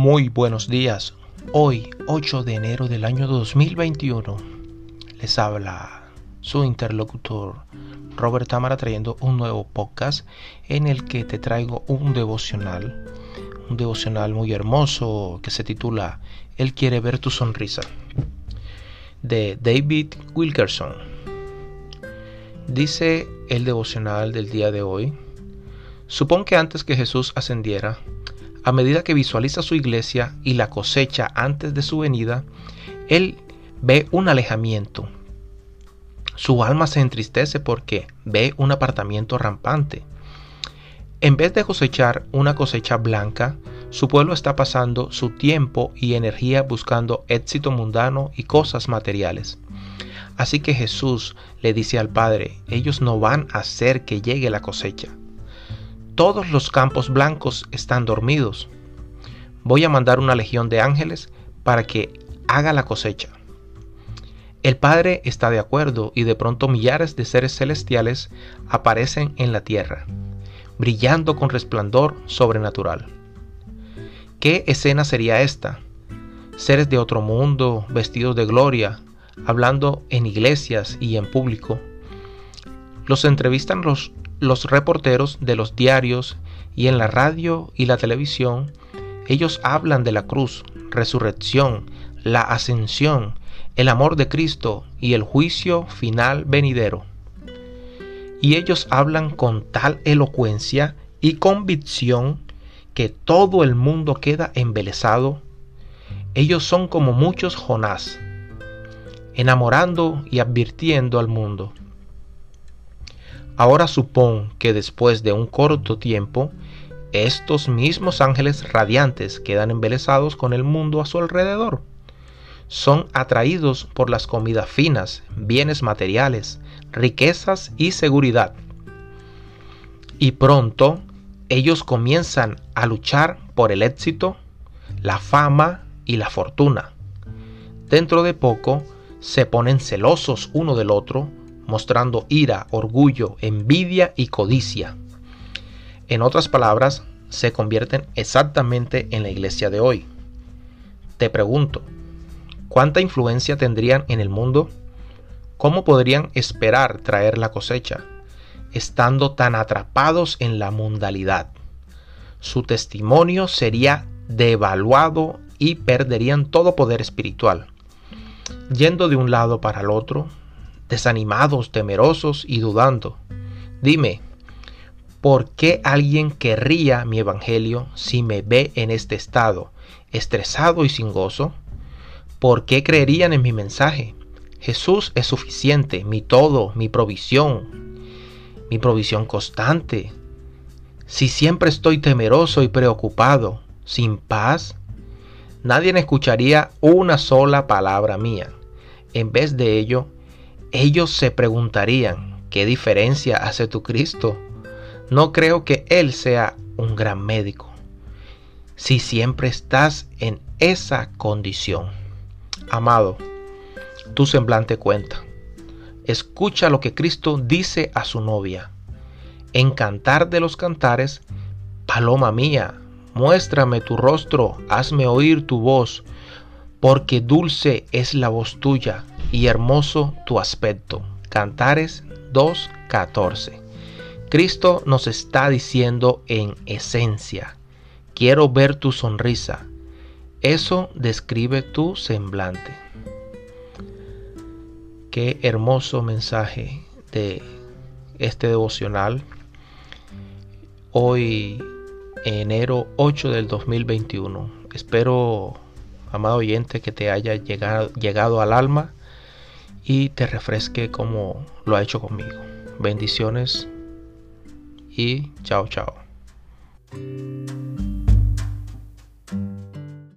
Muy buenos días. Hoy, 8 de enero del año 2021, les habla su interlocutor Robert Tamara trayendo un nuevo podcast en el que te traigo un devocional, un devocional muy hermoso que se titula Él quiere ver tu sonrisa, de David Wilkerson. Dice el devocional del día de hoy, supón que antes que Jesús ascendiera, a medida que visualiza su iglesia y la cosecha antes de su venida, él ve un alejamiento. Su alma se entristece porque ve un apartamiento rampante. En vez de cosechar una cosecha blanca, su pueblo está pasando su tiempo y energía buscando éxito mundano y cosas materiales. Así que Jesús le dice al Padre, ellos no van a hacer que llegue la cosecha todos los campos blancos están dormidos. Voy a mandar una legión de ángeles para que haga la cosecha. El Padre está de acuerdo y de pronto millares de seres celestiales aparecen en la tierra, brillando con resplandor sobrenatural. ¿Qué escena sería esta? Seres de otro mundo, vestidos de gloria, hablando en iglesias y en público. Los entrevistan los los reporteros de los diarios y en la radio y la televisión, ellos hablan de la cruz, resurrección, la ascensión, el amor de Cristo y el juicio final venidero. Y ellos hablan con tal elocuencia y convicción que todo el mundo queda embelesado. Ellos son como muchos Jonás, enamorando y advirtiendo al mundo. Ahora supón que después de un corto tiempo, estos mismos ángeles radiantes quedan embelesados con el mundo a su alrededor. Son atraídos por las comidas finas, bienes materiales, riquezas y seguridad. Y pronto ellos comienzan a luchar por el éxito, la fama y la fortuna. Dentro de poco se ponen celosos uno del otro mostrando ira, orgullo, envidia y codicia. En otras palabras, se convierten exactamente en la iglesia de hoy. Te pregunto, ¿cuánta influencia tendrían en el mundo? ¿Cómo podrían esperar traer la cosecha, estando tan atrapados en la mundalidad? Su testimonio sería devaluado y perderían todo poder espiritual. Yendo de un lado para el otro, desanimados, temerosos y dudando. Dime, ¿por qué alguien querría mi evangelio si me ve en este estado, estresado y sin gozo? ¿Por qué creerían en mi mensaje? Jesús es suficiente, mi todo, mi provisión, mi provisión constante. Si siempre estoy temeroso y preocupado, sin paz, nadie escucharía una sola palabra mía. En vez de ello, ellos se preguntarían, ¿qué diferencia hace tu Cristo? No creo que Él sea un gran médico. Si siempre estás en esa condición. Amado, tu semblante cuenta. Escucha lo que Cristo dice a su novia. En cantar de los cantares, Paloma mía, muéstrame tu rostro, hazme oír tu voz, porque dulce es la voz tuya y hermoso tu aspecto. Cantares 2.14. Cristo nos está diciendo en esencia, quiero ver tu sonrisa. Eso describe tu semblante. Qué hermoso mensaje de este devocional. Hoy, enero 8 del 2021. Espero, amado oyente, que te haya llegado, llegado al alma y te refresque como lo ha hecho conmigo. Bendiciones y chao chao.